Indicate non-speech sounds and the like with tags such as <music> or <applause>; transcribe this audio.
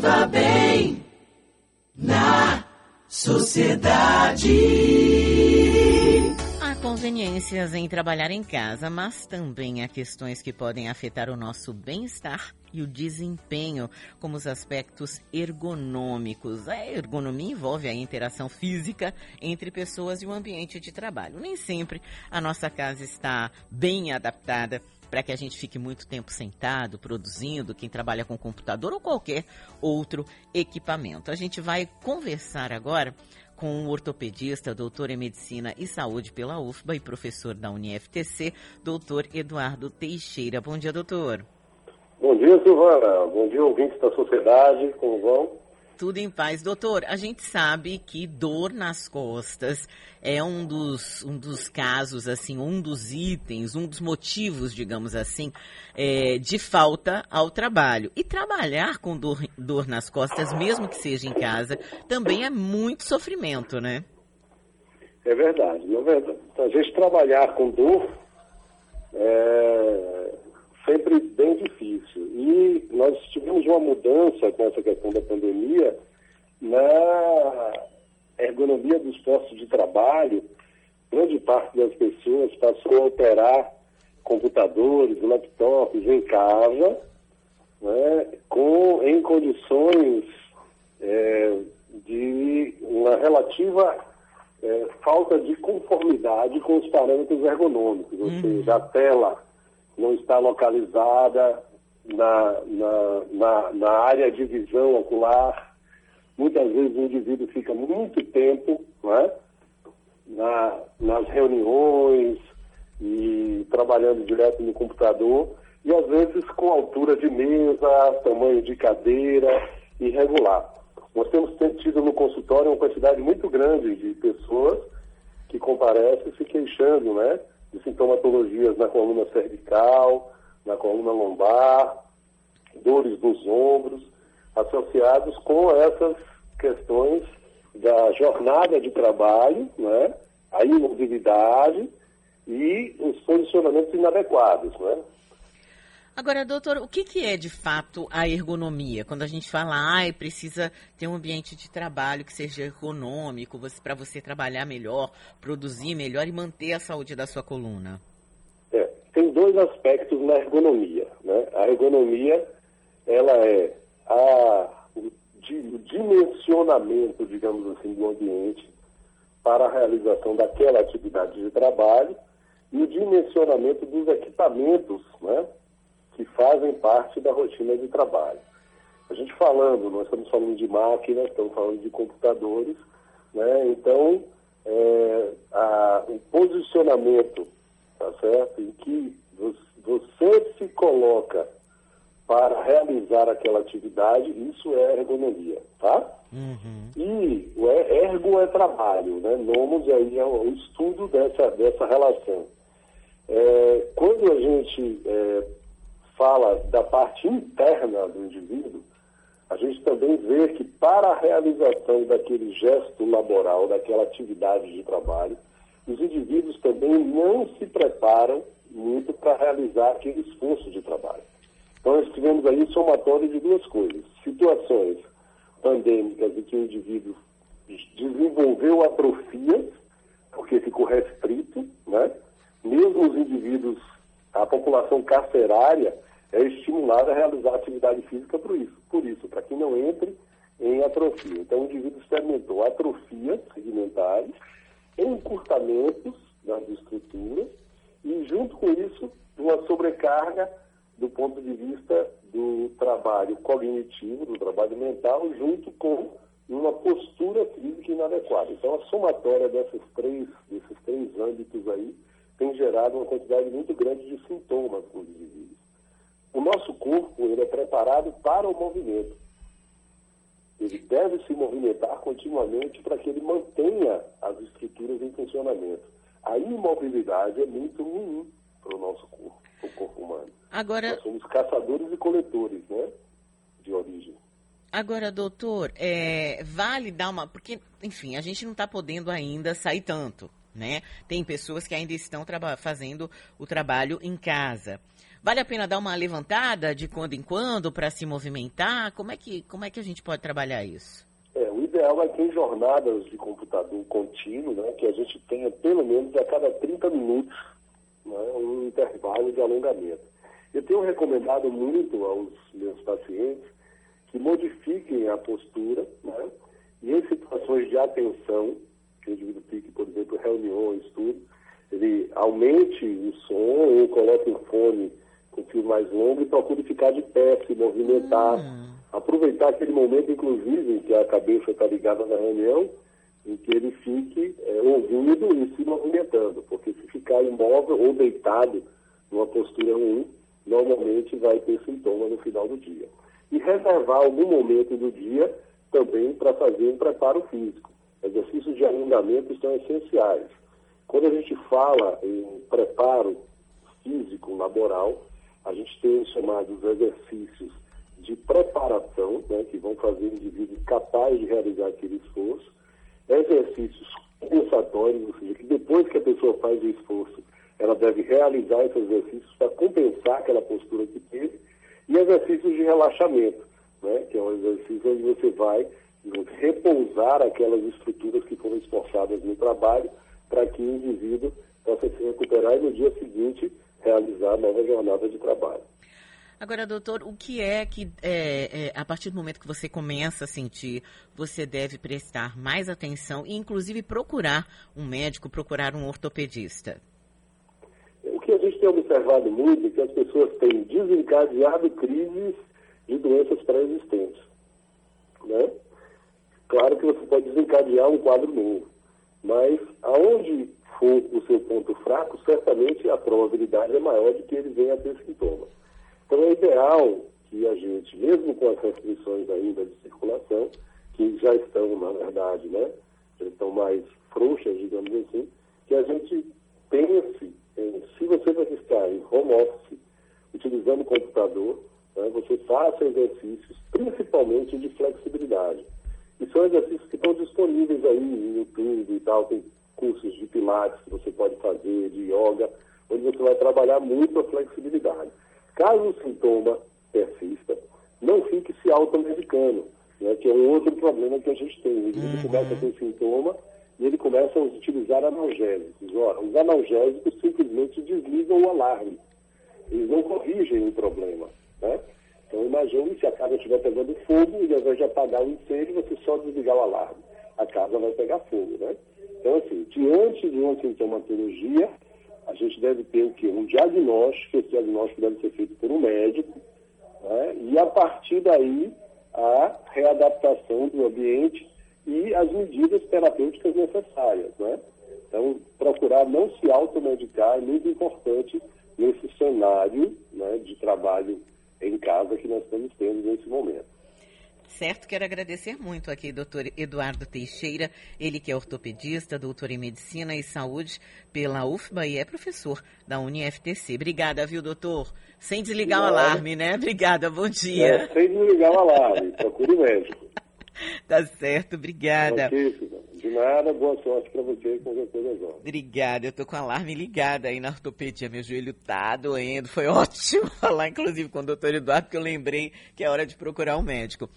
Viva bem na sociedade. Há conveniências em trabalhar em casa, mas também há questões que podem afetar o nosso bem-estar e o desempenho, como os aspectos ergonômicos. A ergonomia envolve a interação física entre pessoas e o ambiente de trabalho. Nem sempre a nossa casa está bem adaptada para que a gente fique muito tempo sentado, produzindo, quem trabalha com computador ou qualquer outro equipamento. A gente vai conversar agora com o ortopedista, doutor em Medicina e Saúde pela UFBA e professor da UniFTC, doutor Eduardo Teixeira. Bom dia, doutor. Bom dia, Silvana. Bom dia, ouvintes da sociedade. Como vão? Tudo em paz. Doutor, a gente sabe que dor nas costas é um dos, um dos casos, assim, um dos itens, um dos motivos, digamos assim, é, de falta ao trabalho. E trabalhar com dor, dor nas costas, mesmo que seja em casa, também é muito sofrimento, né? É verdade. Na verdade, a gente trabalhar com dor é sempre bem difícil. E nós tivemos uma mudança com essa questão da pandemia na ergonomia dos postos de trabalho. Grande parte das pessoas passou a operar computadores, laptops em casa, né, com, em condições é, de uma relativa é, falta de conformidade com os parâmetros ergonômicos, ou uhum. seja, a tela não está localizada na, na, na, na área de visão ocular. Muitas vezes o indivíduo fica muito tempo é? na, nas reuniões e trabalhando direto no computador, e às vezes com altura de mesa, tamanho de cadeira irregular. Nós temos tido no consultório uma quantidade muito grande de pessoas que comparecem se queixando, né? De sintomatologias na coluna cervical, na coluna lombar, dores nos ombros, associados com essas questões da jornada de trabalho, né, a imobilidade e os posicionamentos inadequados, né? Agora, doutor, o que, que, é de fato a ergonomia? Quando a gente fala, ah, precisa ter um ambiente de trabalho que seja ergonômico para você trabalhar melhor, produzir melhor e manter a saúde da sua coluna. É, tem dois aspectos na ergonomia. Né? A ergonomia, ela é a, o, o dimensionamento, digamos assim, do ambiente para a realização daquela atividade de trabalho e o dimensionamento dos equipamentos, né? Que fazem parte da rotina de trabalho. A gente falando, nós estamos falando de máquinas, estamos falando de computadores, né? então é, a, o posicionamento, tá certo, em que você se coloca para realizar aquela atividade, isso é ergonomia, tá? Uhum. E o ergo é trabalho, né? Nomos aí é o estudo dessa, dessa relação. É, quando a gente é, fala da parte interna do indivíduo, a gente também vê que para a realização daquele gesto laboral, daquela atividade de trabalho, os indivíduos também não se preparam muito para realizar aquele esforço de trabalho. Então, nós tivemos aí somatório de duas coisas. Situações pandêmicas em que o indivíduo desenvolveu atrofia, porque ficou restrito, né? Mesmo os indivíduos, a população carcerária, é estimulado a realizar atividade física por isso, por isso, para que não entre em atrofia. Então, o indivíduo experimentou atrofias segmentares, encurtamentos das estruturas e, junto com isso, uma sobrecarga do ponto de vista do trabalho cognitivo, do trabalho mental, junto com uma postura física inadequada. Então, a somatória dessas três, desses três âmbitos aí tem gerado uma quantidade muito grande de sintomas. O nosso corpo ele é preparado para o movimento. Ele deve se movimentar continuamente para que ele mantenha as estruturas em funcionamento. A imobilidade é muito ruim para o nosso corpo, o corpo humano. Agora... Nós somos caçadores e coletores, né? De origem. Agora, doutor, é, vale dar uma. Porque, enfim, a gente não está podendo ainda sair tanto, né? Tem pessoas que ainda estão fazendo o trabalho em casa. Vale a pena dar uma levantada de quando em quando para se movimentar? Como é, que, como é que a gente pode trabalhar isso? É, o ideal é em jornadas de computador contínuo, né, que a gente tenha pelo menos a cada 30 minutos né, um intervalo de alongamento. Eu tenho recomendado muito aos meus pacientes que modifiquem a postura, né, e em situações de atenção, que o indivíduo fique, por exemplo, reunião, estudo, ele aumente o som ou coloque um fone com fio mais longo e procure ficar de pé, se movimentar. Hum. Aproveitar aquele momento, inclusive, em que a cabeça está ligada na reunião, em que ele fique é, ouvindo e se movimentando, porque se ficar imóvel ou deitado numa postura ruim, normalmente vai ter sintoma no final do dia. E reservar algum momento do dia também para fazer um preparo físico. Exercícios de alongamento são essenciais. Quando a gente fala em preparo físico laboral, a gente tem os chamados exercícios de preparação, né, que vão fazer o indivíduo capaz de realizar aquele esforço, exercícios compensatórios, ou seja, que depois que a pessoa faz o esforço, ela deve realizar esses exercícios para compensar aquela postura que teve, e exercícios de relaxamento, né, que é um exercício onde você vai repousar aquelas estruturas que foram esforçadas no trabalho para que o indivíduo possa se recuperar e no dia seguinte realizar a nova jornada de trabalho. Agora, doutor, o que é que, é, é, a partir do momento que você começa a sentir, você deve prestar mais atenção e, inclusive, procurar um médico, procurar um ortopedista? O que a gente tem observado muito é que as pessoas têm desencadeado crises de doenças pré-existentes. Né? Claro que você pode desencadear um quadro novo, mas aonde seu ponto fraco, certamente a probabilidade é maior de que ele venha a ter sintomas. Então é ideal que a gente, mesmo com as restrições ainda de circulação, que já estão, na verdade, né, já estão mais frouxas, digamos assim, que a gente pense em, se você vai estar em home office, utilizando o computador, né, você faça exercícios, principalmente de flexibilidade. E são exercícios que estão disponíveis aí no YouTube e tal, tem cursos de pilates que você pode fazer, de yoga, onde você vai trabalhar muito a flexibilidade. Caso o sintoma persista, não fique se automedicando, né, que é um outro problema que a gente tem. Ele uhum. começa ter sintoma e ele começa a utilizar analgésicos. Ora, os analgésicos simplesmente desligam o alarme. Eles não corrigem o problema. Né? Então imagine se a casa estiver pegando fogo e ao invés de apagar o incêndio, você só desligar o alarme. A casa vai pegar fogo. Né? Então, assim, diante de uma sintomatologia, a gente deve ter o quê? Um diagnóstico, esse diagnóstico deve ser feito por um médico, né? e a partir daí a readaptação do ambiente e as medidas terapêuticas necessárias. Né? Então, procurar não se automedicar é muito importante nesse cenário né, de trabalho em casa que nós estamos tendo nesse momento. Certo, quero agradecer muito aqui, doutor Eduardo Teixeira, ele que é ortopedista, doutor em Medicina e Saúde pela UFBA e é professor da UniFTC. Obrigada, viu, doutor? Sem desligar o alarme, né? Obrigada, bom dia. É, sem desligar o alarme, <laughs> procure o médico. tá certo, obrigada. De nada, boa sorte para você e qualquer coisa agora. Obrigada, eu tô com o alarme ligado aí na ortopedia, meu joelho tá doendo, foi <laughs> ótimo falar inclusive com o doutor Eduardo, porque eu lembrei que é hora de procurar um médico.